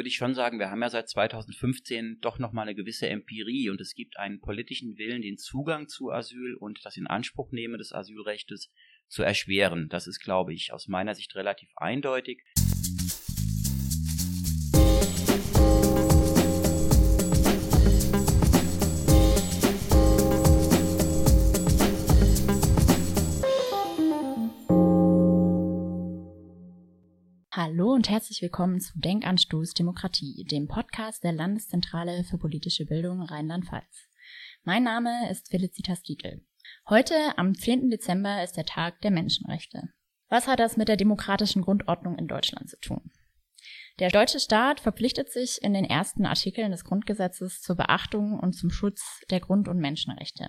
würde ich schon sagen, wir haben ja seit 2015 doch nochmal eine gewisse Empirie und es gibt einen politischen Willen, den Zugang zu Asyl und das Inanspruchnehmen des Asylrechtes zu erschweren. Das ist, glaube ich, aus meiner Sicht relativ eindeutig. Herzlich willkommen zu Denkanstoß Demokratie, dem Podcast der Landeszentrale für politische Bildung Rheinland-Pfalz. Mein Name ist Felicitas Dietl. Heute, am 10. Dezember, ist der Tag der Menschenrechte. Was hat das mit der demokratischen Grundordnung in Deutschland zu tun? Der deutsche Staat verpflichtet sich in den ersten Artikeln des Grundgesetzes zur Beachtung und zum Schutz der Grund- und Menschenrechte.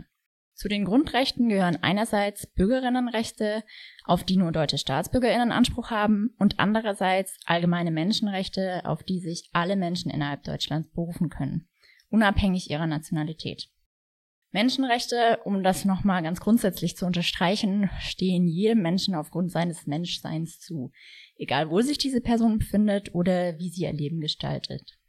Zu den Grundrechten gehören einerseits Bürgerinnenrechte, auf die nur deutsche Staatsbürgerinnen Anspruch haben, und andererseits allgemeine Menschenrechte, auf die sich alle Menschen innerhalb Deutschlands berufen können, unabhängig ihrer Nationalität. Menschenrechte, um das nochmal ganz grundsätzlich zu unterstreichen, stehen jedem Menschen aufgrund seines Menschseins zu, egal wo sich diese Person befindet oder wie sie ihr Leben gestaltet.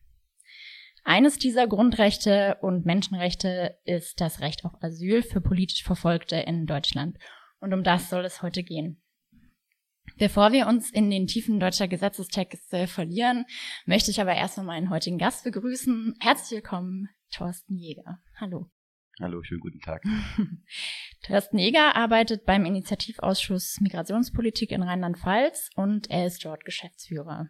Eines dieser Grundrechte und Menschenrechte ist das Recht auf Asyl für politisch Verfolgte in Deutschland. Und um das soll es heute gehen. Bevor wir uns in den Tiefen deutscher Gesetzestexte verlieren, möchte ich aber erstmal meinen heutigen Gast begrüßen. Herzlich willkommen, Thorsten Jäger. Hallo. Hallo, schönen guten Tag. Thorsten Jäger arbeitet beim Initiativausschuss Migrationspolitik in Rheinland-Pfalz und er ist dort Geschäftsführer.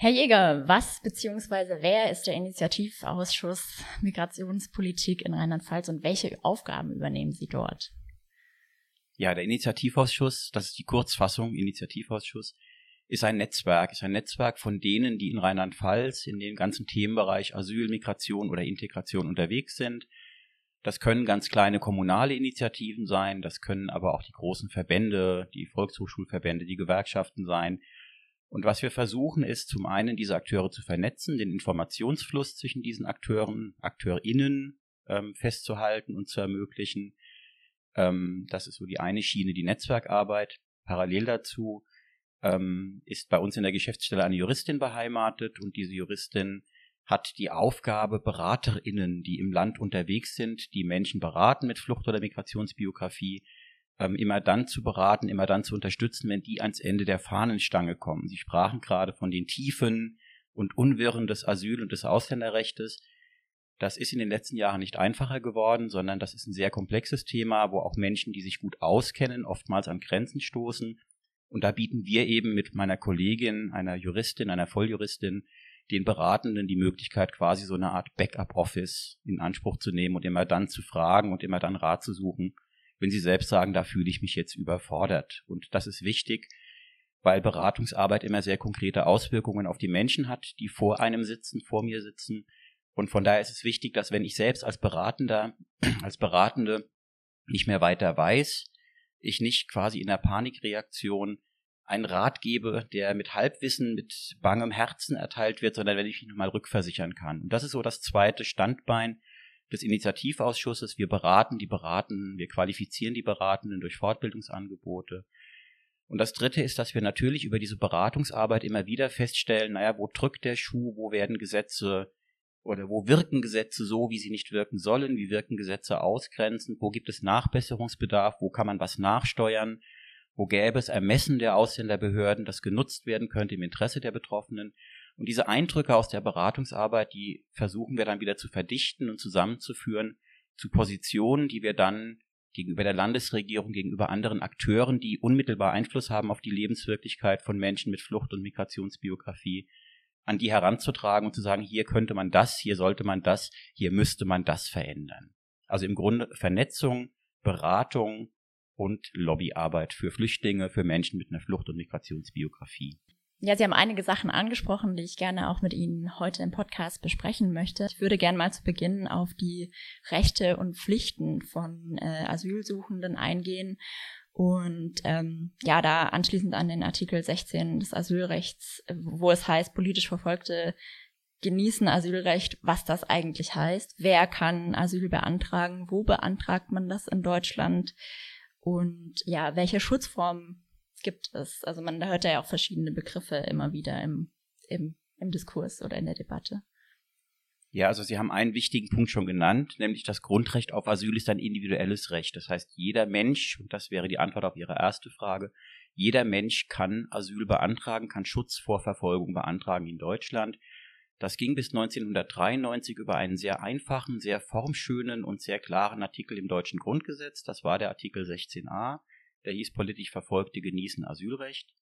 Herr Jäger, was bzw. wer ist der Initiativausschuss Migrationspolitik in Rheinland-Pfalz und welche Aufgaben übernehmen Sie dort? Ja, der Initiativausschuss, das ist die Kurzfassung, Initiativausschuss, ist ein Netzwerk, ist ein Netzwerk von denen, die in Rheinland-Pfalz in den ganzen Themenbereich Asyl, Migration oder Integration unterwegs sind. Das können ganz kleine kommunale Initiativen sein, das können aber auch die großen Verbände, die Volkshochschulverbände, die Gewerkschaften sein, und was wir versuchen, ist zum einen diese Akteure zu vernetzen, den Informationsfluss zwischen diesen Akteuren, AkteurInnen ähm, festzuhalten und zu ermöglichen. Ähm, das ist so die eine Schiene, die Netzwerkarbeit. Parallel dazu ähm, ist bei uns in der Geschäftsstelle eine Juristin beheimatet und diese Juristin hat die Aufgabe, BeraterInnen, die im Land unterwegs sind, die Menschen beraten mit Flucht- oder Migrationsbiografie, ähm, immer dann zu beraten, immer dann zu unterstützen, wenn die ans Ende der Fahnenstange kommen. Sie sprachen gerade von den Tiefen und Unwirren des Asyl- und des Ausländerrechtes. Das ist in den letzten Jahren nicht einfacher geworden, sondern das ist ein sehr komplexes Thema, wo auch Menschen, die sich gut auskennen, oftmals an Grenzen stoßen. Und da bieten wir eben mit meiner Kollegin, einer Juristin, einer Volljuristin, den Beratenden die Möglichkeit, quasi so eine Art Backup-Office in Anspruch zu nehmen und immer dann zu fragen und immer dann Rat zu suchen, wenn sie selbst sagen, da fühle ich mich jetzt überfordert. Und das ist wichtig, weil Beratungsarbeit immer sehr konkrete Auswirkungen auf die Menschen hat, die vor einem sitzen, vor mir sitzen. Und von daher ist es wichtig, dass wenn ich selbst als Beratender, als Beratende nicht mehr weiter weiß, ich nicht quasi in der Panikreaktion einen Rat gebe, der mit Halbwissen, mit bangem Herzen erteilt wird, sondern wenn ich mich nochmal rückversichern kann. Und das ist so das zweite Standbein, des Initiativausschusses. Wir beraten die Beratenden, wir qualifizieren die Beratenden durch Fortbildungsangebote. Und das Dritte ist, dass wir natürlich über diese Beratungsarbeit immer wieder feststellen, naja, wo drückt der Schuh, wo werden Gesetze oder wo wirken Gesetze so, wie sie nicht wirken sollen, wie wirken Gesetze ausgrenzend, wo gibt es Nachbesserungsbedarf, wo kann man was nachsteuern, wo gäbe es Ermessen der Ausländerbehörden, das genutzt werden könnte im Interesse der Betroffenen. Und diese Eindrücke aus der Beratungsarbeit, die versuchen wir dann wieder zu verdichten und zusammenzuführen zu Positionen, die wir dann gegenüber der Landesregierung, gegenüber anderen Akteuren, die unmittelbar Einfluss haben auf die Lebenswirklichkeit von Menschen mit Flucht- und Migrationsbiografie, an die heranzutragen und zu sagen, hier könnte man das, hier sollte man das, hier müsste man das verändern. Also im Grunde Vernetzung, Beratung und Lobbyarbeit für Flüchtlinge, für Menschen mit einer Flucht- und Migrationsbiografie. Ja, Sie haben einige Sachen angesprochen, die ich gerne auch mit Ihnen heute im Podcast besprechen möchte. Ich würde gerne mal zu Beginn auf die Rechte und Pflichten von äh, Asylsuchenden eingehen und ähm, ja, da anschließend an den Artikel 16 des Asylrechts, wo es heißt, politisch Verfolgte genießen Asylrecht, was das eigentlich heißt. Wer kann Asyl beantragen? Wo beantragt man das in Deutschland? Und ja, welche Schutzformen gibt es. Also man hört ja auch verschiedene Begriffe immer wieder im, im im Diskurs oder in der Debatte. Ja, also Sie haben einen wichtigen Punkt schon genannt, nämlich das Grundrecht auf Asyl ist ein individuelles Recht. Das heißt, jeder Mensch, und das wäre die Antwort auf Ihre erste Frage, jeder Mensch kann Asyl beantragen, kann Schutz vor Verfolgung beantragen in Deutschland. Das ging bis 1993 über einen sehr einfachen, sehr formschönen und sehr klaren Artikel im deutschen Grundgesetz. Das war der Artikel 16a. Der hieß politisch Verfolgte genießen Asylrecht.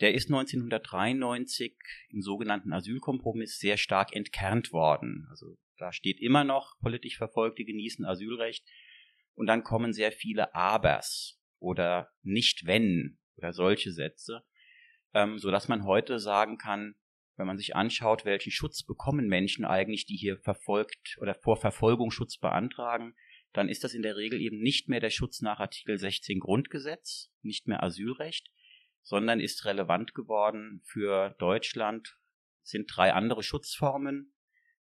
Der ist 1993 im sogenannten Asylkompromiss sehr stark entkernt worden. Also da steht immer noch politisch Verfolgte genießen Asylrecht. Und dann kommen sehr viele Abers oder nicht wenn oder solche Sätze, ähm, so dass man heute sagen kann, wenn man sich anschaut, welchen Schutz bekommen Menschen eigentlich, die hier verfolgt oder vor Verfolgung Schutz beantragen, dann ist das in der Regel eben nicht mehr der Schutz nach Artikel 16 Grundgesetz, nicht mehr Asylrecht, sondern ist relevant geworden für Deutschland, sind drei andere Schutzformen.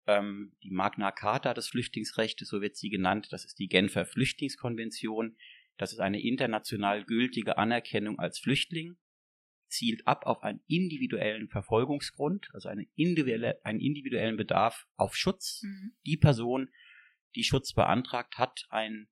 Ähm, die Magna Carta des Flüchtlingsrechts, so wird sie genannt, das ist die Genfer Flüchtlingskonvention, das ist eine international gültige Anerkennung als Flüchtling zielt ab auf einen individuellen Verfolgungsgrund, also eine individuelle, einen individuellen Bedarf auf Schutz. Mhm. Die Person, die Schutz beantragt, hat ein,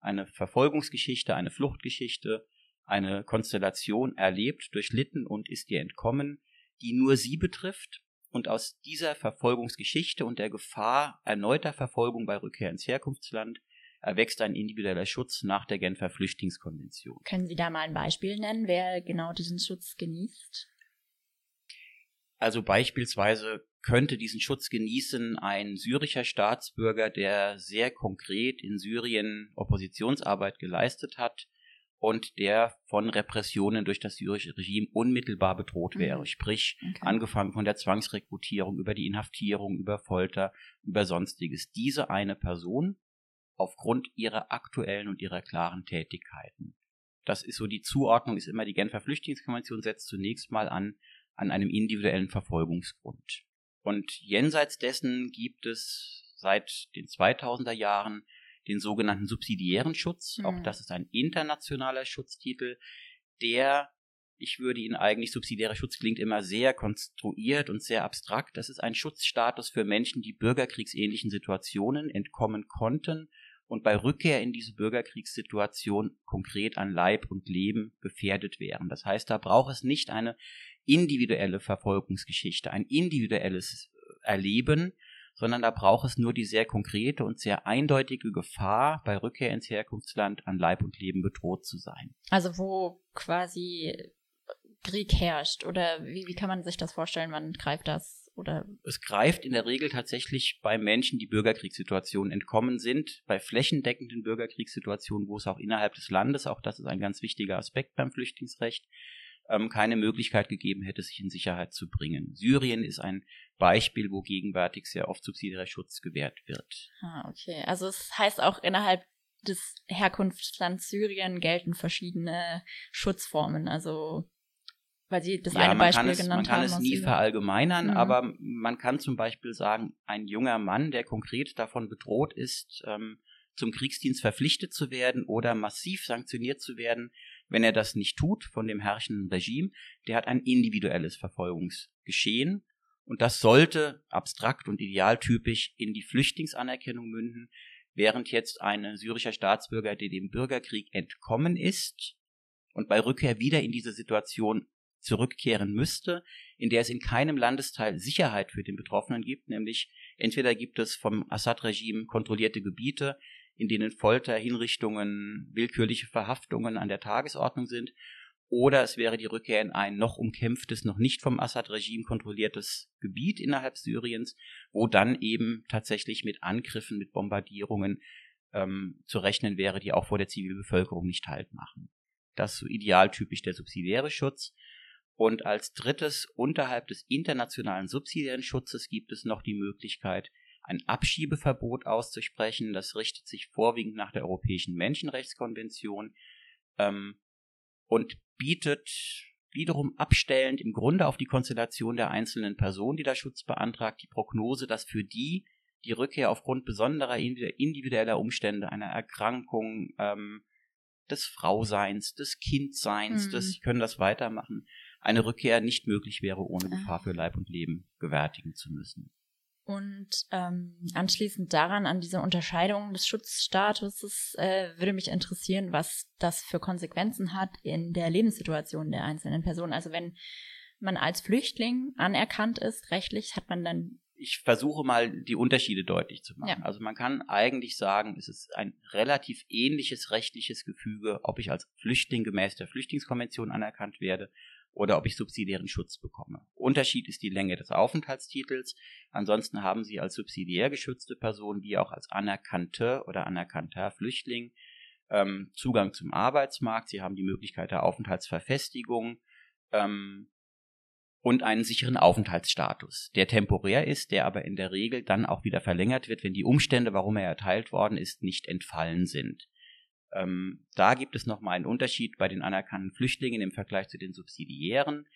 eine Verfolgungsgeschichte, eine Fluchtgeschichte, eine Konstellation erlebt, durchlitten und ist ihr entkommen, die nur sie betrifft. Und aus dieser Verfolgungsgeschichte und der Gefahr erneuter Verfolgung bei Rückkehr ins Herkunftsland erwächst ein individueller Schutz nach der Genfer Flüchtlingskonvention. Können Sie da mal ein Beispiel nennen, wer genau diesen Schutz genießt? Also beispielsweise könnte diesen Schutz genießen ein syrischer Staatsbürger, der sehr konkret in Syrien Oppositionsarbeit geleistet hat und der von Repressionen durch das syrische Regime unmittelbar bedroht wäre. Mhm. Sprich, okay. angefangen von der Zwangsrekrutierung über die Inhaftierung, über Folter, über sonstiges. Diese eine Person aufgrund ihrer aktuellen und ihrer klaren Tätigkeiten. Das ist so die Zuordnung, ist immer die Genfer Flüchtlingskonvention setzt zunächst mal an, an einem individuellen Verfolgungsgrund. Und jenseits dessen gibt es seit den 2000er Jahren den sogenannten subsidiären Schutz. Mhm. Auch das ist ein internationaler Schutztitel, der, ich würde ihn eigentlich, subsidiärer Schutz klingt immer sehr konstruiert und sehr abstrakt. Das ist ein Schutzstatus für Menschen, die bürgerkriegsähnlichen Situationen entkommen konnten und bei Rückkehr in diese Bürgerkriegssituation konkret an Leib und Leben gefährdet wären. Das heißt, da braucht es nicht eine individuelle Verfolgungsgeschichte, ein individuelles Erleben, sondern da braucht es nur die sehr konkrete und sehr eindeutige Gefahr, bei Rückkehr ins Herkunftsland an Leib und Leben bedroht zu sein. Also wo quasi Krieg herrscht oder wie, wie kann man sich das vorstellen, wann greift das oder? Es greift in der Regel tatsächlich bei Menschen, die Bürgerkriegssituationen entkommen sind, bei flächendeckenden Bürgerkriegssituationen, wo es auch innerhalb des Landes, auch das ist ein ganz wichtiger Aspekt beim Flüchtlingsrecht, ähm, keine Möglichkeit gegeben hätte, sich in Sicherheit zu bringen. Syrien ist ein Beispiel, wo gegenwärtig sehr oft subsidiärer Schutz gewährt wird. Ah, okay. Also es heißt auch innerhalb des Herkunftslands Syrien gelten verschiedene Schutzformen. Also weil Sie das ja, eine Beispiel es, genannt haben. Man kann es nie verallgemeinern, mhm. aber man kann zum Beispiel sagen, ein junger Mann, der konkret davon bedroht ist, ähm, zum Kriegsdienst verpflichtet zu werden oder massiv sanktioniert zu werden, wenn er das nicht tut von dem herrschenden Regime, der hat ein individuelles Verfolgungsgeschehen. Und das sollte abstrakt und idealtypisch in die Flüchtlingsanerkennung münden, während jetzt ein syrischer Staatsbürger, der dem Bürgerkrieg entkommen ist und bei Rückkehr wieder in diese Situation zurückkehren müsste, in der es in keinem Landesteil Sicherheit für den Betroffenen gibt, nämlich entweder gibt es vom Assad-Regime kontrollierte Gebiete, in denen Folter, Hinrichtungen, willkürliche Verhaftungen an der Tagesordnung sind, oder es wäre die Rückkehr in ein noch umkämpftes, noch nicht vom Assad-Regime kontrolliertes Gebiet innerhalb Syriens, wo dann eben tatsächlich mit Angriffen, mit Bombardierungen ähm, zu rechnen wäre, die auch vor der Zivilbevölkerung nicht Halt machen. Das ist so idealtypisch der subsidiäre Schutz. Und als drittes, unterhalb des internationalen subsidiären Schutzes gibt es noch die Möglichkeit, ein Abschiebeverbot auszusprechen. Das richtet sich vorwiegend nach der Europäischen Menschenrechtskonvention ähm, und bietet wiederum abstellend im Grunde auf die Konstellation der einzelnen Personen, die da Schutz beantragt, die Prognose, dass für die die Rückkehr aufgrund besonderer individueller Umstände einer Erkrankung, ähm, des Frauseins, des Kindseins, mhm. des, sie können das weitermachen, eine Rückkehr nicht möglich wäre, ohne Gefahr für Leib und Leben gewärtigen zu müssen. Und ähm, anschließend daran, an diese Unterscheidung des Schutzstatuses, äh, würde mich interessieren, was das für Konsequenzen hat in der Lebenssituation der einzelnen Personen. Also wenn man als Flüchtling anerkannt ist, rechtlich, hat man dann. Ich versuche mal die Unterschiede deutlich zu machen. Ja. Also man kann eigentlich sagen, es ist ein relativ ähnliches rechtliches Gefüge, ob ich als Flüchtling gemäß der Flüchtlingskonvention anerkannt werde oder ob ich subsidiären Schutz bekomme. Unterschied ist die Länge des Aufenthaltstitels. Ansonsten haben Sie als subsidiär geschützte Person wie auch als anerkannte oder anerkannter Flüchtling ähm, Zugang zum Arbeitsmarkt. Sie haben die Möglichkeit der Aufenthaltsverfestigung ähm, und einen sicheren Aufenthaltsstatus, der temporär ist, der aber in der Regel dann auch wieder verlängert wird, wenn die Umstände, warum er erteilt worden ist, nicht entfallen sind. Ähm, da gibt es nochmal einen Unterschied bei den anerkannten Flüchtlingen im Vergleich zu den subsidiären.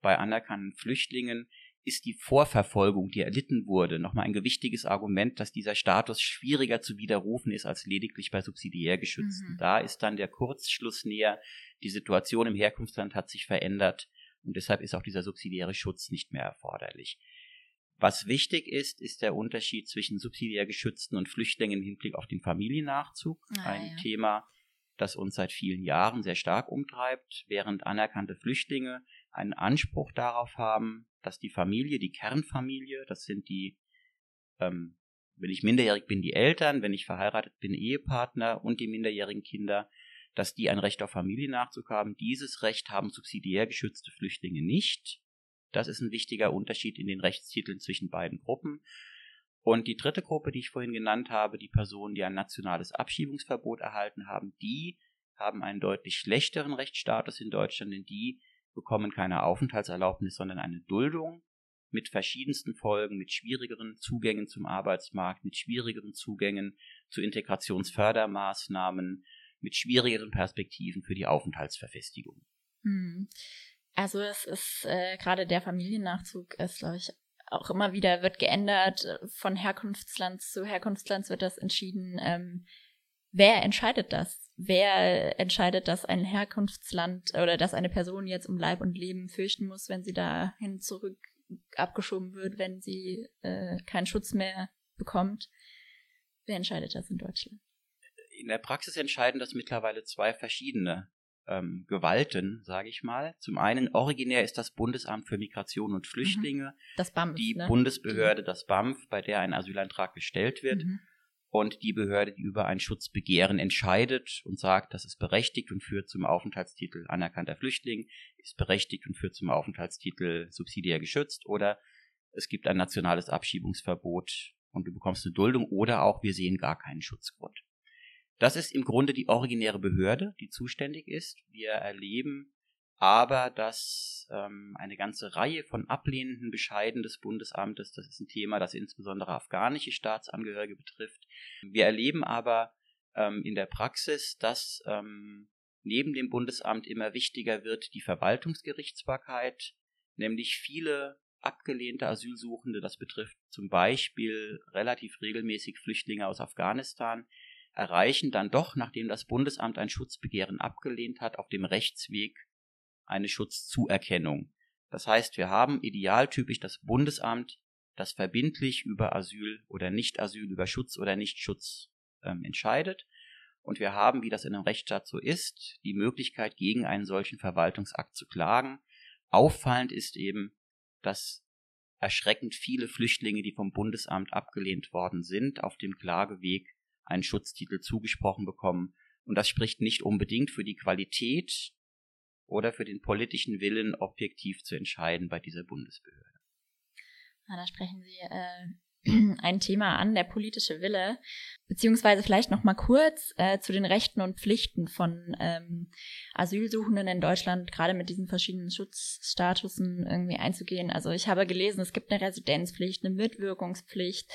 Bei anerkannten Flüchtlingen ist die Vorverfolgung, die erlitten wurde, nochmal ein gewichtiges Argument, dass dieser Status schwieriger zu widerrufen ist als lediglich bei subsidiär geschützten. Mhm. Da ist dann der Kurzschluss näher, die Situation im Herkunftsland hat sich verändert und deshalb ist auch dieser subsidiäre Schutz nicht mehr erforderlich. Was wichtig ist, ist der Unterschied zwischen subsidiär geschützten und Flüchtlingen im Hinblick auf den Familiennachzug. Ah, ein ja. Thema, das uns seit vielen Jahren sehr stark umtreibt, während anerkannte Flüchtlinge einen Anspruch darauf haben, dass die Familie, die Kernfamilie, das sind die, ähm, wenn ich minderjährig bin, die Eltern, wenn ich verheiratet bin, Ehepartner und die minderjährigen Kinder, dass die ein Recht auf Familiennachzug haben. Dieses Recht haben subsidiär geschützte Flüchtlinge nicht. Das ist ein wichtiger Unterschied in den Rechtstiteln zwischen beiden Gruppen. Und die dritte Gruppe, die ich vorhin genannt habe, die Personen, die ein nationales Abschiebungsverbot erhalten haben, die haben einen deutlich schlechteren Rechtsstatus in Deutschland, denn die bekommen keine Aufenthaltserlaubnis, sondern eine Duldung mit verschiedensten Folgen, mit schwierigeren Zugängen zum Arbeitsmarkt, mit schwierigeren Zugängen zu Integrationsfördermaßnahmen, mit schwierigeren Perspektiven für die Aufenthaltsverfestigung. Hm. Also es ist äh, gerade der Familiennachzug ist, glaube ich, auch immer wieder wird geändert. Von Herkunftsland zu Herkunftsland wird das entschieden. Ähm, wer entscheidet das? Wer entscheidet, dass ein Herkunftsland oder dass eine Person jetzt um Leib und Leben fürchten muss, wenn sie dahin zurück abgeschoben wird, wenn sie äh, keinen Schutz mehr bekommt? Wer entscheidet das in Deutschland? In der Praxis entscheiden das mittlerweile zwei verschiedene ähm, Gewalten, sage ich mal. Zum einen originär ist das Bundesamt für Migration und Flüchtlinge, das BAMF, die ne? Bundesbehörde, das BAMF, bei der ein Asylantrag gestellt wird. Mhm. Und die Behörde, die über ein Schutzbegehren entscheidet und sagt, das ist berechtigt und führt zum Aufenthaltstitel anerkannter Flüchtling, ist berechtigt und führt zum Aufenthaltstitel subsidiär geschützt oder es gibt ein nationales Abschiebungsverbot und du bekommst eine Duldung oder auch wir sehen gar keinen Schutzgrund. Das ist im Grunde die originäre Behörde, die zuständig ist. Wir erleben aber, dass ähm, eine ganze Reihe von ablehnenden Bescheiden des Bundesamtes, das ist ein Thema, das insbesondere afghanische Staatsangehörige betrifft. Wir erleben aber ähm, in der Praxis, dass ähm, neben dem Bundesamt immer wichtiger wird die Verwaltungsgerichtsbarkeit, nämlich viele abgelehnte Asylsuchende, das betrifft zum Beispiel relativ regelmäßig Flüchtlinge aus Afghanistan, erreichen dann doch, nachdem das Bundesamt ein Schutzbegehren abgelehnt hat, auf dem Rechtsweg eine Schutzzuerkennung. Das heißt, wir haben idealtypisch das Bundesamt, das verbindlich über Asyl oder Nicht-Asyl, über Schutz oder Nichtschutz ähm, entscheidet. Und wir haben, wie das in einem Rechtsstaat so ist, die Möglichkeit, gegen einen solchen Verwaltungsakt zu klagen. Auffallend ist eben, dass erschreckend viele Flüchtlinge, die vom Bundesamt abgelehnt worden sind, auf dem Klageweg einen Schutztitel zugesprochen bekommen. Und das spricht nicht unbedingt für die Qualität oder für den politischen Willen, objektiv zu entscheiden bei dieser Bundesbehörde. Ja, da sprechen Sie äh, ein Thema an, der politische Wille, beziehungsweise vielleicht noch mal kurz äh, zu den Rechten und Pflichten von ähm, Asylsuchenden in Deutschland, gerade mit diesen verschiedenen Schutzstatusen irgendwie einzugehen. Also ich habe gelesen, es gibt eine Residenzpflicht, eine Mitwirkungspflicht,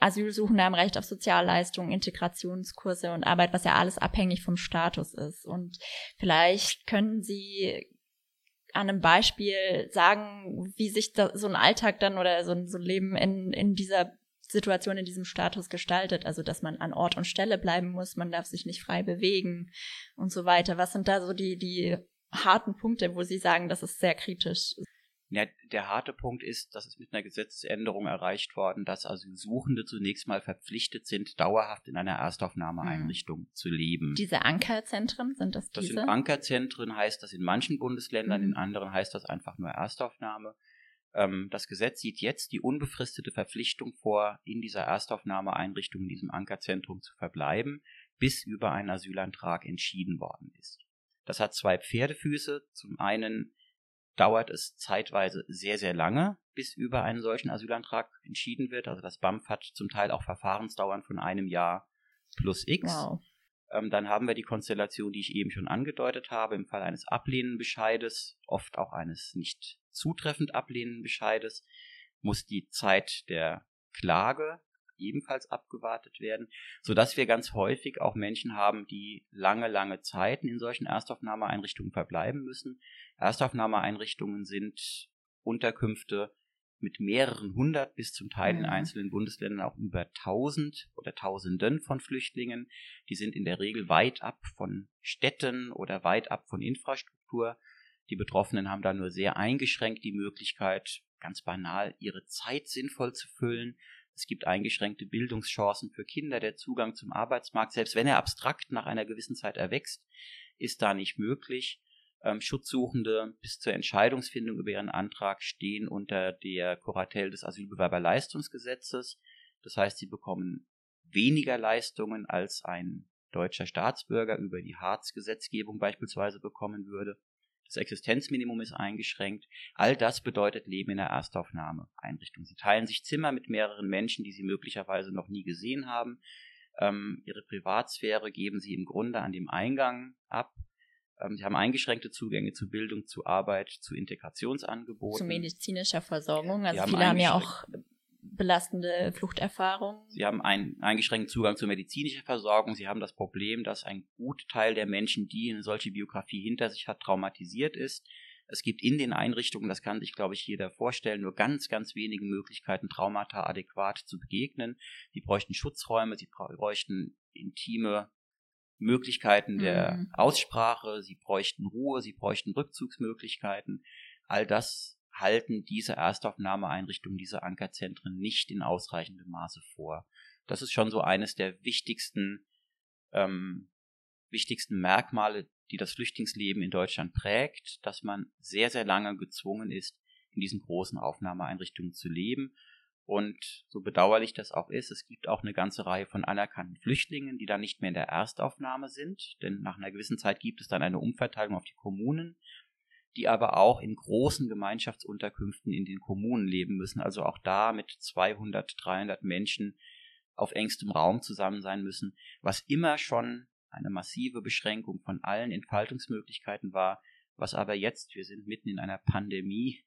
Asylsuchende haben Recht auf Sozialleistungen, Integrationskurse und Arbeit, was ja alles abhängig vom Status ist. Und vielleicht können Sie an einem Beispiel sagen, wie sich da so ein Alltag dann oder so ein, so ein Leben in, in dieser Situation, in diesem Status gestaltet. Also, dass man an Ort und Stelle bleiben muss, man darf sich nicht frei bewegen und so weiter. Was sind da so die, die harten Punkte, wo Sie sagen, das ist sehr kritisch? Ja, der harte Punkt ist, dass es mit einer Gesetzesänderung erreicht worden, dass Asylsuchende zunächst mal verpflichtet sind, dauerhaft in einer Erstaufnahmeeinrichtung mhm. zu leben. Diese Ankerzentren sind das diese? Das sind Ankerzentren, heißt das in manchen Bundesländern, mhm. in anderen heißt das einfach nur Erstaufnahme. Ähm, das Gesetz sieht jetzt die unbefristete Verpflichtung vor, in dieser Erstaufnahmeeinrichtung, in diesem Ankerzentrum zu verbleiben, bis über einen Asylantrag entschieden worden ist. Das hat zwei Pferdefüße. Zum einen dauert es zeitweise sehr, sehr lange, bis über einen solchen Asylantrag entschieden wird. Also das BAMF hat zum Teil auch Verfahrensdauern von einem Jahr plus X. Wow. Ähm, dann haben wir die Konstellation, die ich eben schon angedeutet habe, im Fall eines Ablehnenbescheides, oft auch eines nicht zutreffend Ablehnenbescheides, muss die Zeit der Klage ebenfalls abgewartet werden, so dass wir ganz häufig auch Menschen haben, die lange, lange Zeiten in solchen Erstaufnahmeeinrichtungen verbleiben müssen. Erstaufnahmeeinrichtungen sind Unterkünfte mit mehreren hundert bis zum Teil in einzelnen Bundesländern auch über tausend oder tausenden von Flüchtlingen. Die sind in der Regel weit ab von Städten oder weit ab von Infrastruktur. Die Betroffenen haben da nur sehr eingeschränkt die Möglichkeit, ganz banal ihre Zeit sinnvoll zu füllen. Es gibt eingeschränkte Bildungschancen für Kinder. Der Zugang zum Arbeitsmarkt, selbst wenn er abstrakt nach einer gewissen Zeit erwächst, ist da nicht möglich. Ähm, Schutzsuchende bis zur Entscheidungsfindung über ihren Antrag stehen unter der Kuratel des Asylbewerberleistungsgesetzes. Das heißt, sie bekommen weniger Leistungen als ein deutscher Staatsbürger über die Harz-Gesetzgebung beispielsweise bekommen würde. Das Existenzminimum ist eingeschränkt. All das bedeutet Leben in der Erstaufnahmeeinrichtung. Sie teilen sich Zimmer mit mehreren Menschen, die sie möglicherweise noch nie gesehen haben. Ähm, ihre Privatsphäre geben sie im Grunde an dem Eingang ab. Ähm, sie haben eingeschränkte Zugänge zu Bildung, zu Arbeit, zu Integrationsangeboten. Zu medizinischer Versorgung. Also haben viele haben ja auch belastende Fluchterfahrungen. Sie haben einen eingeschränkten Zugang zur medizinischen Versorgung. Sie haben das Problem, dass ein Gutteil der Menschen, die eine solche Biografie hinter sich hat, traumatisiert ist. Es gibt in den Einrichtungen, das kann sich, glaube ich, jeder vorstellen, nur ganz, ganz wenige Möglichkeiten, Traumata adäquat zu begegnen. Sie bräuchten Schutzräume, sie bräuchten intime Möglichkeiten der mhm. Aussprache, sie bräuchten Ruhe, sie bräuchten Rückzugsmöglichkeiten. All das halten diese Erstaufnahmeeinrichtungen, diese Ankerzentren nicht in ausreichendem Maße vor. Das ist schon so eines der wichtigsten, ähm, wichtigsten Merkmale, die das Flüchtlingsleben in Deutschland prägt, dass man sehr, sehr lange gezwungen ist, in diesen großen Aufnahmeeinrichtungen zu leben. Und so bedauerlich das auch ist, es gibt auch eine ganze Reihe von anerkannten Flüchtlingen, die dann nicht mehr in der Erstaufnahme sind, denn nach einer gewissen Zeit gibt es dann eine Umverteilung auf die Kommunen die aber auch in großen Gemeinschaftsunterkünften in den Kommunen leben müssen, also auch da mit 200, 300 Menschen auf engstem Raum zusammen sein müssen, was immer schon eine massive Beschränkung von allen Entfaltungsmöglichkeiten war, was aber jetzt, wir sind mitten in einer Pandemie,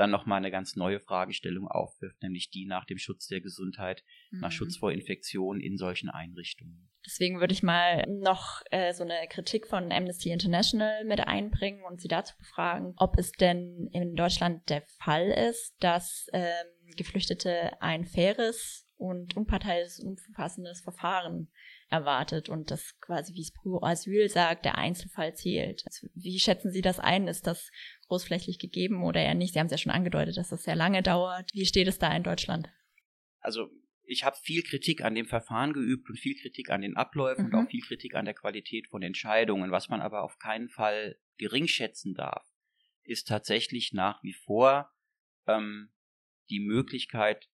dann nochmal eine ganz neue Fragestellung aufwirft, nämlich die nach dem Schutz der Gesundheit, mhm. nach Schutz vor Infektionen in solchen Einrichtungen. Deswegen würde ich mal noch äh, so eine Kritik von Amnesty International mit einbringen und Sie dazu befragen, ob es denn in Deutschland der Fall ist, dass ähm, Geflüchtete ein faires und unparteiisches, umfassendes Verfahren erwartet und das quasi, wie es pro Asyl sagt, der Einzelfall zählt. Also wie schätzen Sie das ein? Ist das großflächig gegeben oder eher nicht? Sie haben es ja schon angedeutet, dass das sehr lange dauert. Wie steht es da in Deutschland? Also ich habe viel Kritik an dem Verfahren geübt und viel Kritik an den Abläufen mhm. und auch viel Kritik an der Qualität von Entscheidungen. Was man aber auf keinen Fall gering schätzen darf, ist tatsächlich nach wie vor ähm, die Möglichkeit,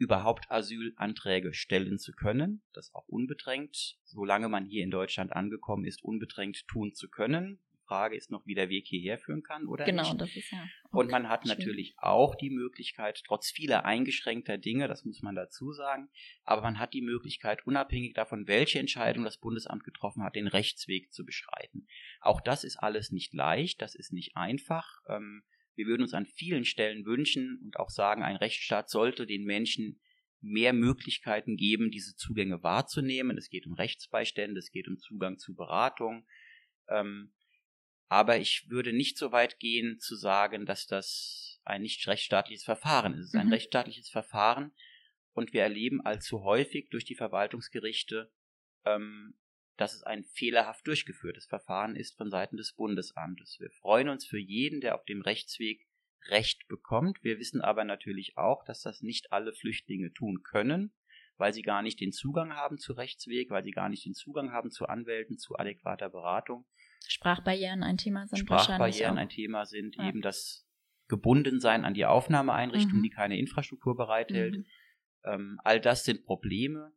überhaupt Asylanträge stellen zu können, das auch unbedrängt, solange man hier in Deutschland angekommen ist, unbedrängt tun zu können. Die Frage ist noch, wie der Weg hierher führen kann oder genau, nicht. Genau, das ist ja. Und man hat schön. natürlich auch die Möglichkeit, trotz vieler eingeschränkter Dinge, das muss man dazu sagen, aber man hat die Möglichkeit, unabhängig davon, welche Entscheidung das Bundesamt getroffen hat, den Rechtsweg zu beschreiten. Auch das ist alles nicht leicht, das ist nicht einfach. Ähm, wir würden uns an vielen Stellen wünschen und auch sagen, ein Rechtsstaat sollte den Menschen mehr Möglichkeiten geben, diese Zugänge wahrzunehmen. Es geht um Rechtsbeistände, es geht um Zugang zu Beratung. Ähm, aber ich würde nicht so weit gehen zu sagen, dass das ein nicht rechtsstaatliches Verfahren ist. Es ist ein mhm. rechtsstaatliches Verfahren und wir erleben allzu häufig durch die Verwaltungsgerichte, ähm, dass es ein fehlerhaft durchgeführtes Verfahren ist von Seiten des Bundesamtes. Wir freuen uns für jeden, der auf dem Rechtsweg Recht bekommt. Wir wissen aber natürlich auch, dass das nicht alle Flüchtlinge tun können, weil sie gar nicht den Zugang haben zu Rechtsweg, weil sie gar nicht den Zugang haben zu Anwälten, zu adäquater Beratung. Sprachbarrieren ein Thema sind Sprachbarrieren ein Thema sind ja. eben das Gebundensein an die Aufnahmeeinrichtung, mhm. die keine Infrastruktur bereithält. Mhm. Ähm, all das sind Probleme.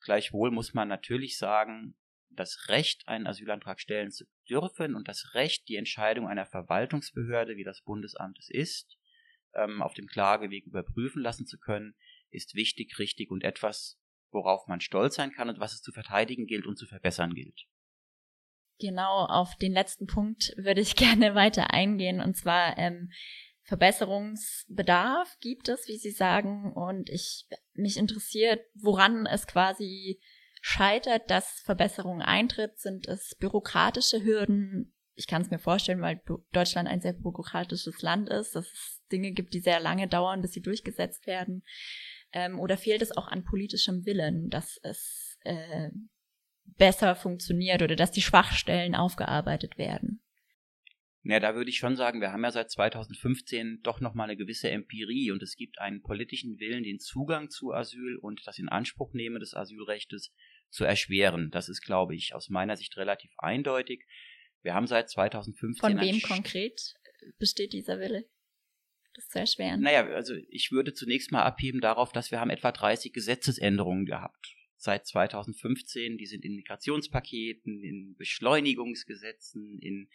Gleichwohl muss man natürlich sagen, das Recht, einen Asylantrag stellen zu dürfen und das Recht, die Entscheidung einer Verwaltungsbehörde, wie das Bundesamt es ist, ähm, auf dem Klageweg überprüfen lassen zu können, ist wichtig, richtig und etwas, worauf man stolz sein kann und was es zu verteidigen gilt und zu verbessern gilt. Genau, auf den letzten Punkt würde ich gerne weiter eingehen und zwar ähm, Verbesserungsbedarf gibt es, wie Sie sagen, und ich mich interessiert, woran es quasi scheitert, dass Verbesserungen eintritt, sind es bürokratische Hürden. Ich kann es mir vorstellen, weil Deutschland ein sehr bürokratisches Land ist, dass es Dinge gibt, die sehr lange dauern, bis sie durchgesetzt werden. Ähm, oder fehlt es auch an politischem Willen, dass es äh, besser funktioniert oder dass die Schwachstellen aufgearbeitet werden? Ja, da würde ich schon sagen, wir haben ja seit 2015 doch nochmal eine gewisse Empirie und es gibt einen politischen Willen, den Zugang zu Asyl und das Inanspruchnehmen des Asylrechtes zu erschweren. Das ist, glaube ich, aus meiner Sicht relativ eindeutig. Wir haben seit 2015. Von wem konkret besteht dieser Wille? Das zu erschweren? Naja, also ich würde zunächst mal abheben darauf, dass wir haben etwa 30 Gesetzesänderungen gehabt. Seit 2015, die sind in Migrationspaketen, in Beschleunigungsgesetzen, in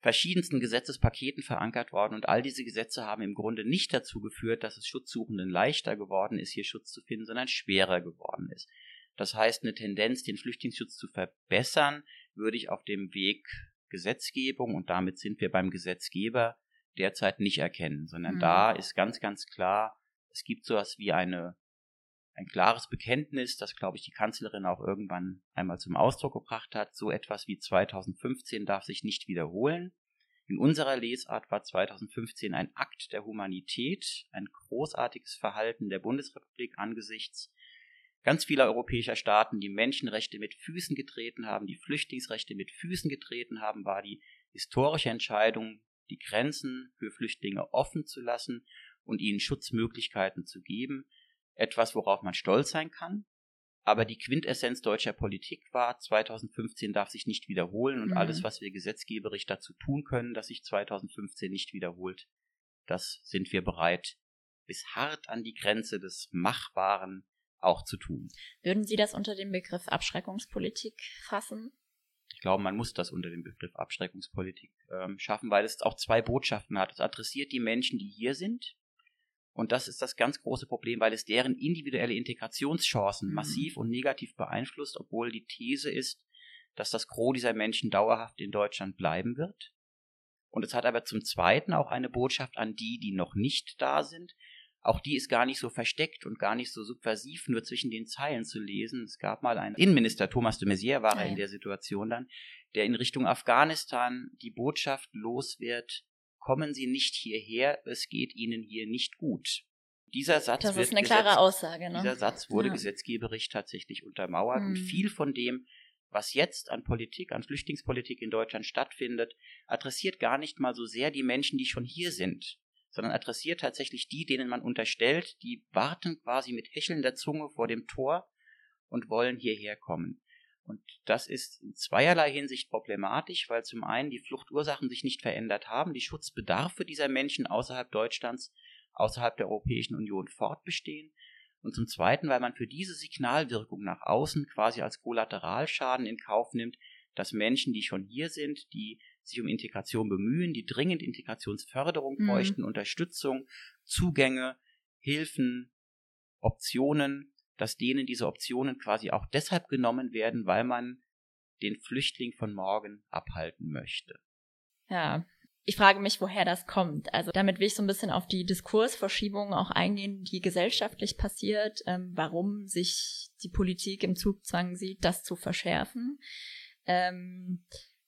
verschiedensten Gesetzespaketen verankert worden und all diese Gesetze haben im Grunde nicht dazu geführt, dass es Schutzsuchenden leichter geworden ist, hier Schutz zu finden, sondern schwerer geworden ist. Das heißt, eine Tendenz, den Flüchtlingsschutz zu verbessern, würde ich auf dem Weg Gesetzgebung und damit sind wir beim Gesetzgeber derzeit nicht erkennen, sondern mhm. da ist ganz, ganz klar, es gibt sowas wie eine, ein klares Bekenntnis, das, glaube ich, die Kanzlerin auch irgendwann einmal zum Ausdruck gebracht hat. So etwas wie 2015 darf sich nicht wiederholen. In unserer Lesart war 2015 ein Akt der Humanität, ein großartiges Verhalten der Bundesrepublik angesichts ganz vieler europäischer Staaten die Menschenrechte mit Füßen getreten haben, die Flüchtlingsrechte mit Füßen getreten haben, war die historische Entscheidung, die Grenzen für Flüchtlinge offen zu lassen und ihnen Schutzmöglichkeiten zu geben, etwas, worauf man stolz sein kann. Aber die Quintessenz deutscher Politik war, 2015 darf sich nicht wiederholen und mhm. alles, was wir gesetzgeberisch dazu tun können, dass sich 2015 nicht wiederholt, das sind wir bereit, bis hart an die Grenze des Machbaren auch zu tun. Würden Sie das unter dem Begriff Abschreckungspolitik fassen? Ich glaube, man muss das unter dem Begriff Abschreckungspolitik ähm, schaffen, weil es auch zwei Botschaften hat. Es adressiert die Menschen, die hier sind. Und das ist das ganz große Problem, weil es deren individuelle Integrationschancen mhm. massiv und negativ beeinflusst, obwohl die These ist, dass das Gros dieser Menschen dauerhaft in Deutschland bleiben wird. Und es hat aber zum Zweiten auch eine Botschaft an die, die noch nicht da sind, auch die ist gar nicht so versteckt und gar nicht so subversiv nur zwischen den Zeilen zu lesen. Es gab mal einen Innenminister, Thomas de Maizière war er in der Situation dann, der in Richtung Afghanistan die Botschaft los wird, kommen Sie nicht hierher, es geht Ihnen hier nicht gut. Dieser Satz das ist eine klare Aussage. Ne? Dieser Satz wurde ja. gesetzgeberisch tatsächlich untermauert hm. und viel von dem, was jetzt an Politik, an Flüchtlingspolitik in Deutschland stattfindet, adressiert gar nicht mal so sehr die Menschen, die schon hier sind, sondern adressiert tatsächlich die, denen man unterstellt, die warten quasi mit hechelnder Zunge vor dem Tor und wollen hierher kommen. Und das ist in zweierlei Hinsicht problematisch, weil zum einen die Fluchtursachen sich nicht verändert haben, die Schutzbedarfe dieser Menschen außerhalb Deutschlands, außerhalb der Europäischen Union fortbestehen und zum Zweiten, weil man für diese Signalwirkung nach außen quasi als Kollateralschaden in Kauf nimmt, dass Menschen, die schon hier sind, die sich um Integration bemühen, die dringend Integrationsförderung mhm. bräuchten, Unterstützung, Zugänge, Hilfen, Optionen, dass denen diese Optionen quasi auch deshalb genommen werden, weil man den Flüchtling von morgen abhalten möchte. Ja, ich frage mich, woher das kommt. Also damit will ich so ein bisschen auf die Diskursverschiebung auch eingehen, die gesellschaftlich passiert, ähm, warum sich die Politik im Zugzwang sieht, das zu verschärfen. Ähm,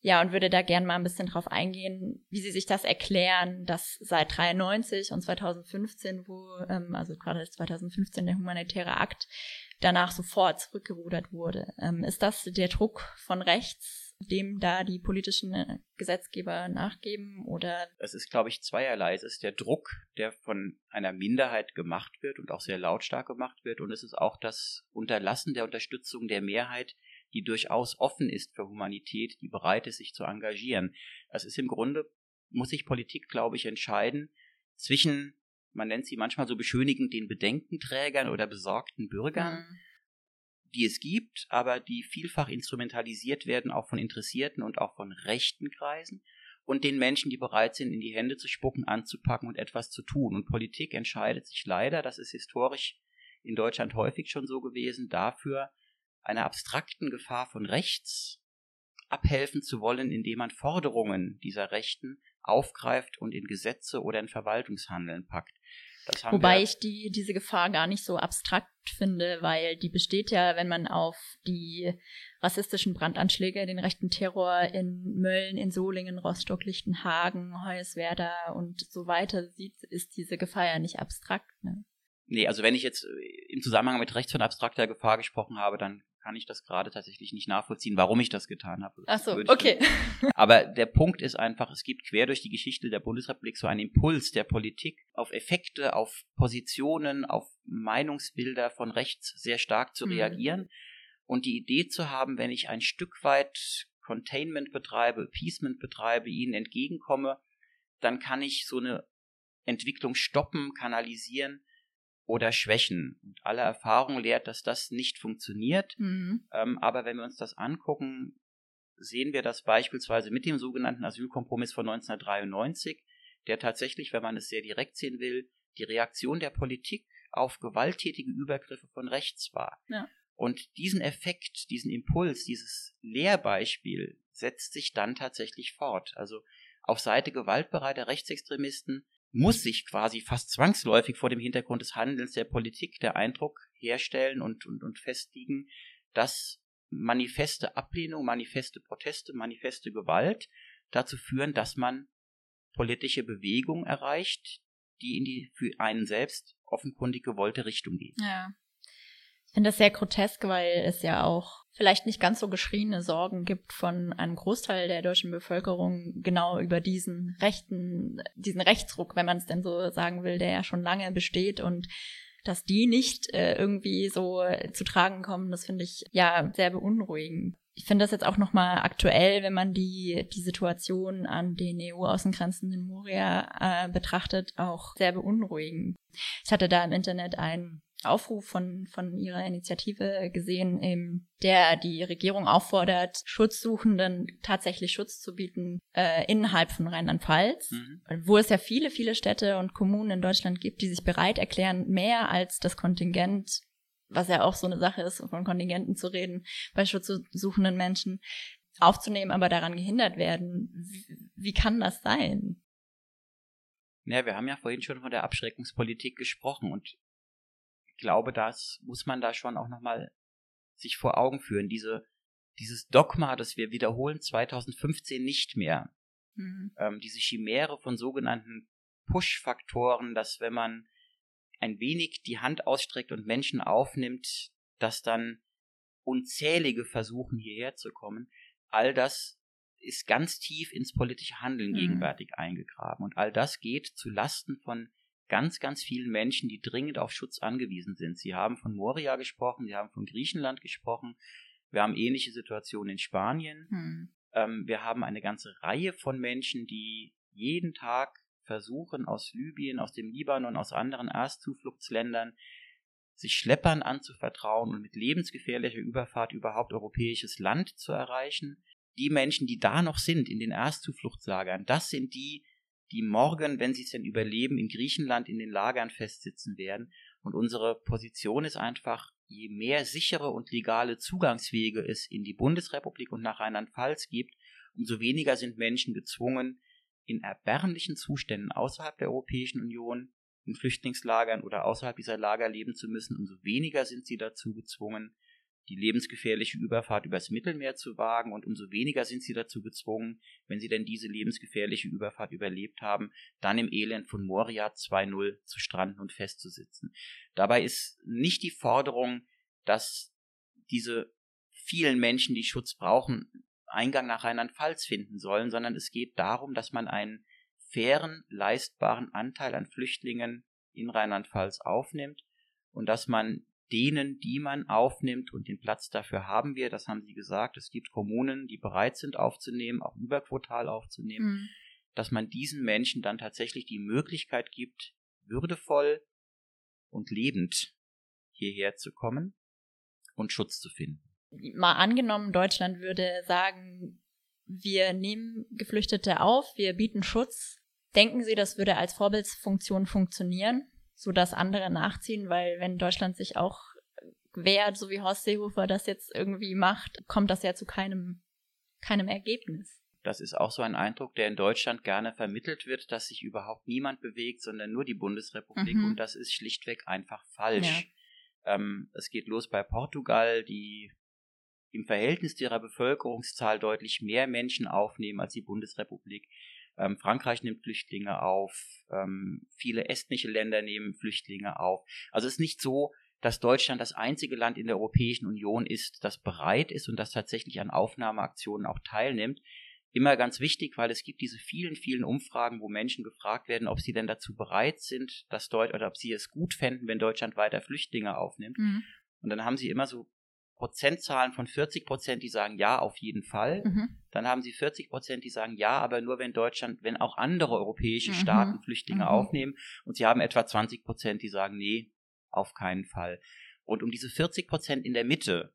Ja, und würde da gerne mal ein bisschen drauf eingehen, wie Sie sich das erklären, dass seit 93 und 2015, wo, ähm, also gerade 2015 der humanitäre Akt, danach sofort zurückgerudert wurde. Ähm, ist das der Druck von rechts, dem da die politischen äh, Gesetzgeber nachgeben oder? Es ist, glaube ich, zweierlei. Es ist der Druck, der von einer Minderheit gemacht wird und auch sehr lautstark gemacht wird. Und es ist auch das Unterlassen der Unterstützung der Mehrheit, die durchaus offen ist für Humanität, die bereit ist, sich zu engagieren. Es ist im Grunde, muss sich Politik, glaube ich, entscheiden zwischen, man nennt sie manchmal so beschönigend, den Bedenkenträgern oder besorgten Bürgern, mhm. die es gibt, aber die vielfach instrumentalisiert werden, auch von Interessierten und auch von rechten Kreisen und den Menschen, die bereit sind, in die Hände zu spucken, anzupacken und etwas zu tun. Und Politik entscheidet sich leider, das ist historisch in Deutschland häufig schon so gewesen, dafür, einer abstrakten Gefahr von rechts abhelfen zu wollen, indem man Forderungen dieser Rechten aufgreift und in Gesetze oder in Verwaltungshandeln packt. Wobei ich die, diese Gefahr gar nicht so abstrakt finde, weil die besteht ja, wenn man auf die rassistischen Brandanschläge, den rechten Terror in Mölln, in Solingen, Rostock, Lichtenhagen, Hoyerswerda und so weiter sieht, ist diese Gefahr ja nicht abstrakt. Ne? Nee, also wenn ich jetzt im Zusammenhang mit rechts von abstrakter Gefahr gesprochen habe, dann kann ich das gerade tatsächlich nicht nachvollziehen, warum ich das getan habe. Ach so, okay. Aber der Punkt ist einfach, es gibt quer durch die Geschichte der Bundesrepublik so einen Impuls der Politik, auf Effekte, auf Positionen, auf Meinungsbilder von rechts sehr stark zu mhm. reagieren und die Idee zu haben, wenn ich ein Stück weit Containment betreibe, Appeasement betreibe, ihnen entgegenkomme, dann kann ich so eine Entwicklung stoppen, kanalisieren oder Schwächen. Und alle Erfahrung lehrt, dass das nicht funktioniert. Mhm. Ähm, aber wenn wir uns das angucken, sehen wir das beispielsweise mit dem sogenannten Asylkompromiss von 1993, der tatsächlich, wenn man es sehr direkt sehen will, die Reaktion der Politik auf gewalttätige Übergriffe von rechts war. Ja. Und diesen Effekt, diesen Impuls, dieses Lehrbeispiel setzt sich dann tatsächlich fort. Also auf Seite gewaltbereiter Rechtsextremisten muss sich quasi fast zwangsläufig vor dem Hintergrund des Handelns der Politik der Eindruck herstellen und, und, und festigen, dass manifeste Ablehnung, manifeste Proteste, manifeste Gewalt dazu führen, dass man politische Bewegung erreicht, die in die für einen selbst offenkundig gewollte Richtung geht. Ja finde das sehr grotesk, weil es ja auch vielleicht nicht ganz so geschriene Sorgen gibt von einem Großteil der deutschen Bevölkerung genau über diesen rechten, diesen Rechtsruck, wenn man es denn so sagen will, der ja schon lange besteht und dass die nicht äh, irgendwie so zu tragen kommen, das finde ich ja sehr beunruhigend. Ich finde das jetzt auch nochmal aktuell, wenn man die, die Situation an den EU-Außengrenzen in Moria äh, betrachtet, auch sehr beunruhigend. Ich hatte da im Internet einen Aufruf von, von ihrer Initiative gesehen, in der die Regierung auffordert, Schutzsuchenden tatsächlich Schutz zu bieten äh, innerhalb von Rheinland-Pfalz, mhm. wo es ja viele, viele Städte und Kommunen in Deutschland gibt, die sich bereit erklären, mehr als das Kontingent, was ja auch so eine Sache ist, von Kontingenten zu reden, bei schutzsuchenden Menschen aufzunehmen, aber daran gehindert werden. Wie, wie kann das sein? Ja, wir haben ja vorhin schon von der Abschreckungspolitik gesprochen und glaube, das muss man da schon auch nochmal sich vor Augen führen. Diese, dieses Dogma, das wir wiederholen 2015 nicht mehr. Mhm. Ähm, diese Chimäre von sogenannten Push-Faktoren, dass wenn man ein wenig die Hand ausstreckt und Menschen aufnimmt, dass dann unzählige versuchen, hierher zu kommen. All das ist ganz tief ins politische Handeln mhm. gegenwärtig eingegraben. Und all das geht zu Lasten von ganz, ganz vielen Menschen, die dringend auf Schutz angewiesen sind. Sie haben von Moria gesprochen, Sie haben von Griechenland gesprochen. Wir haben ähnliche Situationen in Spanien. Hm. Ähm, wir haben eine ganze Reihe von Menschen, die jeden Tag versuchen, aus Libyen, aus dem Libanon, aus anderen Erstzufluchtsländern, sich Schleppern anzuvertrauen und mit lebensgefährlicher Überfahrt überhaupt europäisches Land zu erreichen. Die Menschen, die da noch sind, in den Erstzufluchtslagern, das sind die, die morgen, wenn sie es denn überleben, in Griechenland in den Lagern festsitzen werden. Und unsere Position ist einfach, je mehr sichere und legale Zugangswege es in die Bundesrepublik und nach Rheinland-Pfalz gibt, umso weniger sind Menschen gezwungen, in erbärmlichen Zuständen außerhalb der Europäischen Union, in Flüchtlingslagern oder außerhalb dieser Lager leben zu müssen, umso weniger sind sie dazu gezwungen, die lebensgefährliche Überfahrt übers Mittelmeer zu wagen und umso weniger sind sie dazu gezwungen, wenn sie denn diese lebensgefährliche Überfahrt überlebt haben, dann im Elend von Moria 2.0 zu stranden und festzusitzen. Dabei ist nicht die Forderung, dass diese vielen Menschen, die Schutz brauchen, Eingang nach Rheinland-Pfalz finden sollen, sondern es geht darum, dass man einen fairen, leistbaren Anteil an Flüchtlingen in Rheinland-Pfalz aufnimmt und dass man denen, die man aufnimmt und den Platz dafür haben wir, das haben Sie gesagt, es gibt Kommunen, die bereit sind aufzunehmen, auch überquotal aufzunehmen, mhm. dass man diesen Menschen dann tatsächlich die Möglichkeit gibt, würdevoll und lebend hierher zu kommen und Schutz zu finden. Mal angenommen, Deutschland würde sagen, wir nehmen Geflüchtete auf, wir bieten Schutz. Denken Sie, das würde als Vorbildsfunktion funktionieren? So dass andere nachziehen, weil wenn Deutschland sich auch wehrt, so wie Horst Seehofer das jetzt irgendwie macht, kommt das ja zu keinem, keinem Ergebnis. Das ist auch so ein Eindruck, der in Deutschland gerne vermittelt wird, dass sich überhaupt niemand bewegt, sondern nur die Bundesrepublik. Mhm. Und das ist schlichtweg einfach falsch. Ja. Ähm, es geht los bei Portugal, die im Verhältnis ihrer Bevölkerungszahl deutlich mehr Menschen aufnehmen als die Bundesrepublik. Ähm, Frankreich nimmt Flüchtlinge auf, ähm, viele estnische Länder nehmen Flüchtlinge auf. Also es ist nicht so, dass Deutschland das einzige Land in der Europäischen Union ist, das bereit ist und das tatsächlich an Aufnahmeaktionen auch teilnimmt. Immer ganz wichtig, weil es gibt diese vielen, vielen Umfragen, wo Menschen gefragt werden, ob sie denn dazu bereit sind, dass Deutsch oder ob sie es gut fänden, wenn Deutschland weiter Flüchtlinge aufnimmt. Mhm. Und dann haben sie immer so Prozentzahlen von 40 Prozent, die sagen ja, auf jeden Fall. Mhm. Dann haben sie 40 Prozent, die sagen ja, aber nur wenn Deutschland, wenn auch andere europäische mhm. Staaten Flüchtlinge mhm. aufnehmen. Und sie haben etwa 20 Prozent, die sagen nee, auf keinen Fall. Und um diese 40 Prozent in der Mitte,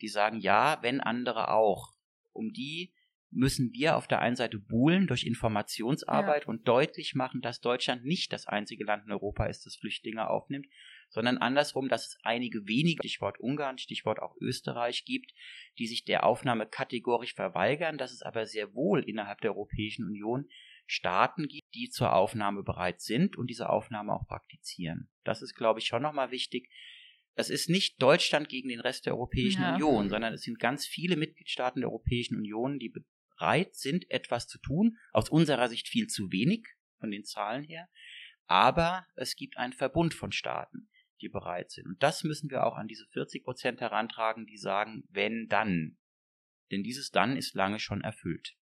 die sagen ja, wenn andere auch, um die müssen wir auf der einen Seite buhlen durch Informationsarbeit ja. und deutlich machen, dass Deutschland nicht das einzige Land in Europa ist, das Flüchtlinge aufnimmt, sondern andersrum, dass es einige wenige, Stichwort Ungarn, Stichwort auch Österreich gibt, die sich der Aufnahme kategorisch verweigern, dass es aber sehr wohl innerhalb der Europäischen Union Staaten gibt, die zur Aufnahme bereit sind und diese Aufnahme auch praktizieren. Das ist, glaube ich, schon nochmal wichtig. Es ist nicht Deutschland gegen den Rest der Europäischen ja. Union, sondern es sind ganz viele Mitgliedstaaten der Europäischen Union, die bereit sind, etwas zu tun. Aus unserer Sicht viel zu wenig von den Zahlen her. Aber es gibt einen Verbund von Staaten die bereit sind. Und das müssen wir auch an diese 40 Prozent herantragen, die sagen, wenn dann. Denn dieses dann ist lange schon erfüllt.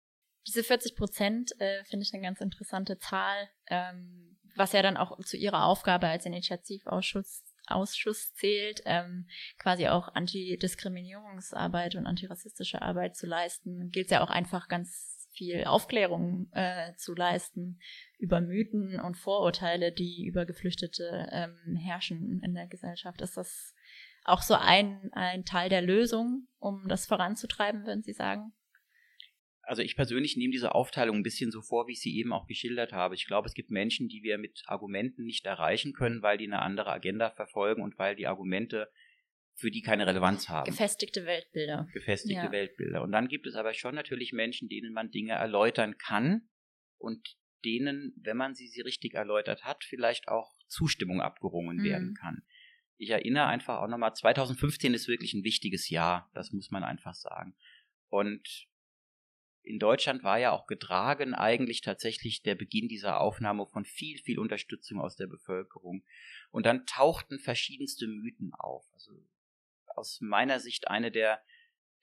Diese 40 Prozent äh, finde ich eine ganz interessante Zahl, ähm, was ja dann auch zu ihrer Aufgabe als Initiativausschuss Ausschuss zählt, ähm, quasi auch Antidiskriminierungsarbeit und antirassistische Arbeit zu leisten, gilt ja auch einfach ganz viel Aufklärung äh, zu leisten über Mythen und Vorurteile, die über Geflüchtete ähm, herrschen in der Gesellschaft. Ist das auch so ein, ein Teil der Lösung, um das voranzutreiben, würden Sie sagen? Also ich persönlich nehme diese Aufteilung ein bisschen so vor, wie ich sie eben auch geschildert habe. Ich glaube, es gibt Menschen, die wir mit Argumenten nicht erreichen können, weil die eine andere Agenda verfolgen und weil die Argumente für die keine Relevanz haben. Gefestigte Weltbilder. Gefestigte ja. Weltbilder. Und dann gibt es aber schon natürlich Menschen, denen man Dinge erläutern kann und denen, wenn man sie, sie richtig erläutert hat, vielleicht auch Zustimmung abgerungen mhm. werden kann. Ich erinnere einfach auch nochmal, 2015 ist wirklich ein wichtiges Jahr, das muss man einfach sagen. Und in Deutschland war ja auch getragen eigentlich tatsächlich der Beginn dieser Aufnahme von viel, viel Unterstützung aus der Bevölkerung. Und dann tauchten verschiedenste Mythen auf. Also aus meiner Sicht eine der,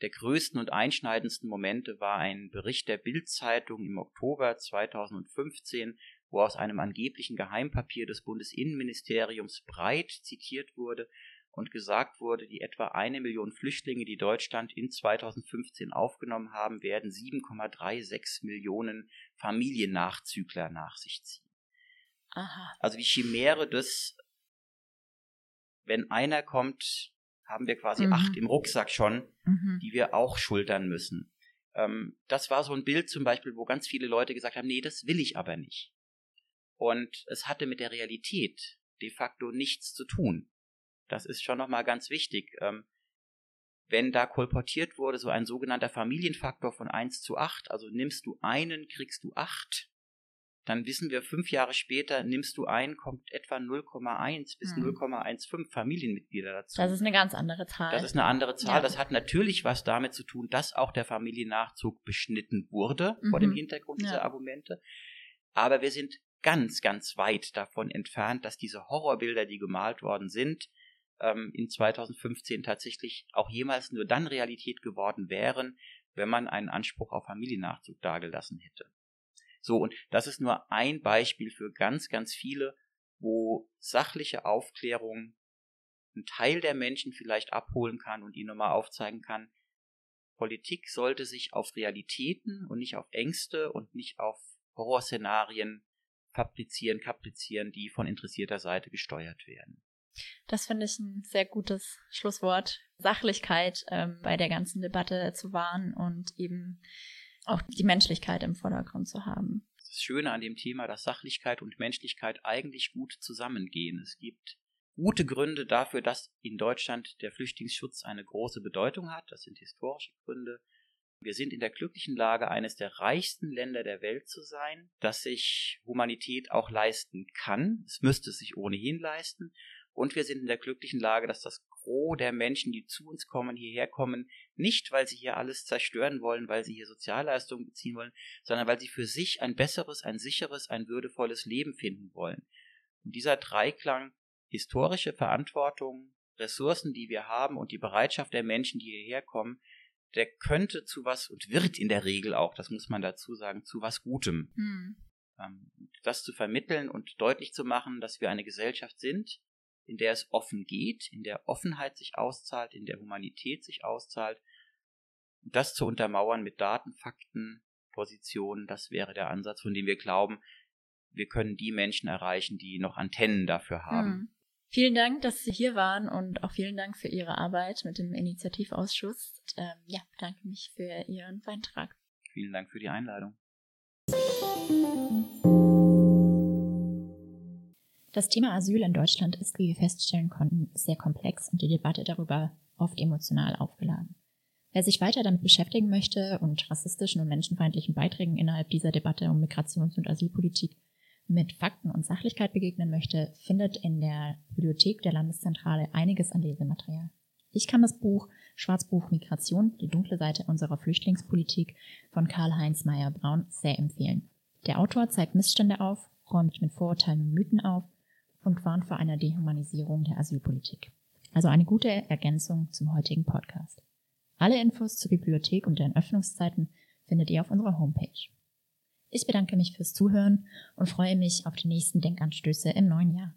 der größten und einschneidendsten Momente war ein Bericht der Bild-Zeitung im Oktober 2015, wo aus einem angeblichen Geheimpapier des Bundesinnenministeriums breit zitiert wurde und gesagt wurde, die etwa eine Million Flüchtlinge, die Deutschland in 2015 aufgenommen haben, werden 7,36 Millionen Familiennachzügler nach sich ziehen. Aha. Also die Chimäre des, wenn einer kommt, haben wir quasi mhm. acht im Rucksack schon, mhm. die wir auch schultern müssen. Ähm, das war so ein Bild zum Beispiel, wo ganz viele Leute gesagt haben, nee, das will ich aber nicht. Und es hatte mit der Realität de facto nichts zu tun. Das ist schon nochmal ganz wichtig. Ähm, wenn da kolportiert wurde, so ein sogenannter Familienfaktor von 1 zu 8, also nimmst du einen, kriegst du acht, dann wissen wir, fünf Jahre später nimmst du ein, kommt etwa 0,1 bis mhm. 0,15 Familienmitglieder dazu. Das ist eine ganz andere Zahl. Das ist eine andere Zahl. Ja. Das hat natürlich was damit zu tun, dass auch der Familiennachzug beschnitten wurde mhm. vor dem mhm. Hintergrund dieser ja. Argumente. Aber wir sind ganz, ganz weit davon entfernt, dass diese Horrorbilder, die gemalt worden sind, ähm, in 2015 tatsächlich auch jemals nur dann Realität geworden wären, wenn man einen Anspruch auf Familiennachzug dargelassen hätte. So, und das ist nur ein Beispiel für ganz, ganz viele, wo sachliche Aufklärung einen Teil der Menschen vielleicht abholen kann und ihnen nochmal aufzeigen kann, Politik sollte sich auf Realitäten und nicht auf Ängste und nicht auf Horrorszenarien fabrizieren, kaprizieren, die von interessierter Seite gesteuert werden. Das finde ich ein sehr gutes Schlusswort. Sachlichkeit ähm, bei der ganzen Debatte zu wahren und eben auch die Menschlichkeit im Vordergrund zu haben. Das Schöne an dem Thema, dass Sachlichkeit und Menschlichkeit eigentlich gut zusammengehen. Es gibt gute Gründe dafür, dass in Deutschland der Flüchtlingsschutz eine große Bedeutung hat. Das sind historische Gründe. Wir sind in der glücklichen Lage, eines der reichsten Länder der Welt zu sein, dass sich Humanität auch leisten kann. Es müsste sich ohnehin leisten. Und wir sind in der glücklichen Lage, dass das Gros der Menschen, die zu uns kommen, hierher kommen, nicht weil sie hier alles zerstören wollen, weil sie hier Sozialleistungen beziehen wollen, sondern weil sie für sich ein besseres, ein sicheres, ein würdevolles Leben finden wollen. Und dieser Dreiklang historische Verantwortung, Ressourcen, die wir haben und die Bereitschaft der Menschen, die hierher kommen, der könnte zu was und wird in der Regel auch, das muss man dazu sagen, zu was Gutem. Hm. Das zu vermitteln und deutlich zu machen, dass wir eine Gesellschaft sind, in der es offen geht, in der Offenheit sich auszahlt, in der Humanität sich auszahlt. Und das zu untermauern mit Daten, Fakten, Positionen, das wäre der Ansatz, von dem wir glauben, wir können die Menschen erreichen, die noch Antennen dafür haben. Hm. Vielen Dank, dass Sie hier waren und auch vielen Dank für Ihre Arbeit mit dem Initiativausschuss. Und, ähm, ja, bedanke mich für Ihren Beitrag. Vielen Dank für die Einladung. Das Thema Asyl in Deutschland ist, wie wir feststellen konnten, sehr komplex und die Debatte darüber oft emotional aufgeladen. Wer sich weiter damit beschäftigen möchte und rassistischen und menschenfeindlichen Beiträgen innerhalb dieser Debatte um Migrations- und Asylpolitik mit Fakten und Sachlichkeit begegnen möchte, findet in der Bibliothek der Landeszentrale einiges an Lesematerial. Ich kann das Buch Schwarzbuch Migration, die dunkle Seite unserer Flüchtlingspolitik von Karl-Heinz Meyer-Braun sehr empfehlen. Der Autor zeigt Missstände auf, räumt mit Vorurteilen und Mythen auf und warnt vor einer Dehumanisierung der Asylpolitik. Also eine gute Ergänzung zum heutigen Podcast. Alle Infos zur Bibliothek und deren Öffnungszeiten findet ihr auf unserer Homepage. Ich bedanke mich fürs Zuhören und freue mich auf die nächsten Denkanstöße im neuen Jahr.